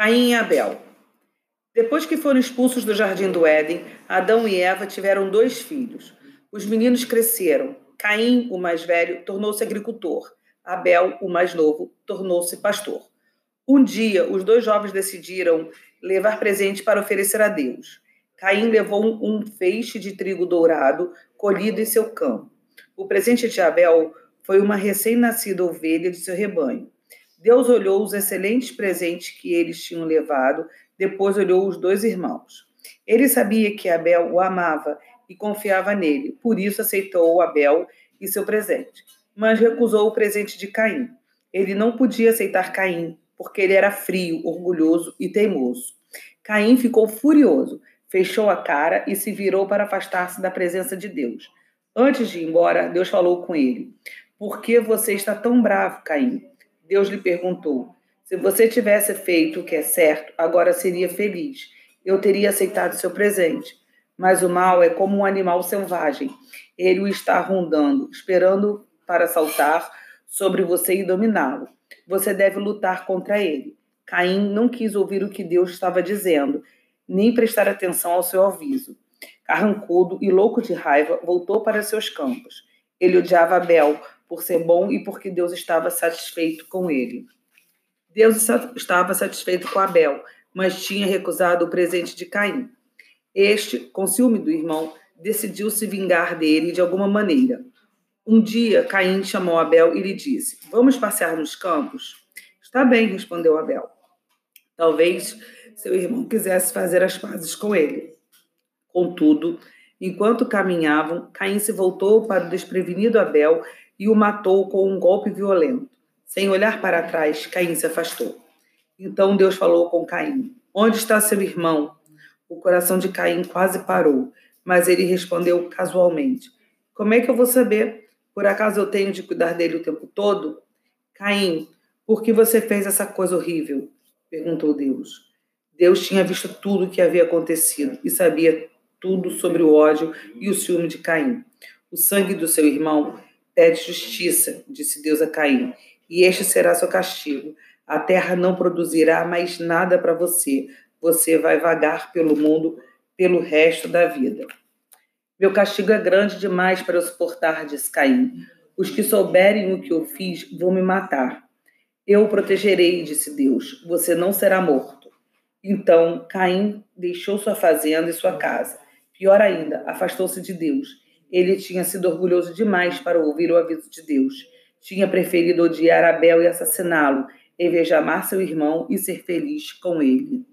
Caim e Abel. Depois que foram expulsos do jardim do Éden, Adão e Eva tiveram dois filhos. Os meninos cresceram. Caim, o mais velho, tornou-se agricultor. Abel, o mais novo, tornou-se pastor. Um dia, os dois jovens decidiram levar presente para oferecer a Deus. Caim levou um feixe de trigo dourado colhido em seu campo. O presente de Abel foi uma recém-nascida ovelha de seu rebanho. Deus olhou os excelentes presentes que eles tinham levado, depois olhou os dois irmãos. Ele sabia que Abel o amava e confiava nele, por isso aceitou Abel e seu presente, mas recusou o presente de Caim. Ele não podia aceitar Caim, porque ele era frio, orgulhoso e teimoso. Caim ficou furioso, fechou a cara e se virou para afastar-se da presença de Deus. Antes de ir embora, Deus falou com ele: Por que você está tão bravo, Caim? Deus lhe perguntou: Se você tivesse feito o que é certo, agora seria feliz. Eu teria aceitado seu presente. Mas o mal é como um animal selvagem. Ele o está rondando, esperando para saltar sobre você e dominá-lo. Você deve lutar contra ele. Caim não quis ouvir o que Deus estava dizendo, nem prestar atenção ao seu aviso. Carrancudo e louco de raiva, voltou para seus campos. Ele odiava Abel, por ser bom e porque Deus estava satisfeito com ele. Deus estava satisfeito com Abel, mas tinha recusado o presente de Caim. Este, com ciúme do irmão, decidiu se vingar dele de alguma maneira. Um dia, Caim chamou Abel e lhe disse: Vamos passear nos campos? Está bem, respondeu Abel. Talvez seu irmão quisesse fazer as pazes com ele. Contudo, enquanto caminhavam, Caim se voltou para o desprevenido Abel e o matou com um golpe violento. Sem olhar para trás, Caim se afastou. Então Deus falou com Caim: Onde está seu irmão? O coração de Caim quase parou, mas ele respondeu casualmente: Como é que eu vou saber? Por acaso eu tenho de cuidar dele o tempo todo? Caim, por que você fez essa coisa horrível? perguntou Deus. Deus tinha visto tudo o que havia acontecido e sabia tudo sobre o ódio e o ciúme de Caim. O sangue do seu irmão Pede justiça, disse Deus a Caim, e este será seu castigo. A terra não produzirá mais nada para você. Você vai vagar pelo mundo pelo resto da vida. Meu castigo é grande demais para eu suportar, disse Caim. Os que souberem o que eu fiz vão me matar. Eu o protegerei, disse Deus. Você não será morto. Então Caim deixou sua fazenda e sua casa. Pior ainda, afastou-se de Deus ele tinha sido orgulhoso demais para ouvir o aviso de Deus. Tinha preferido odiar Abel e assassiná-lo, em vez de amar seu irmão e ser feliz com ele.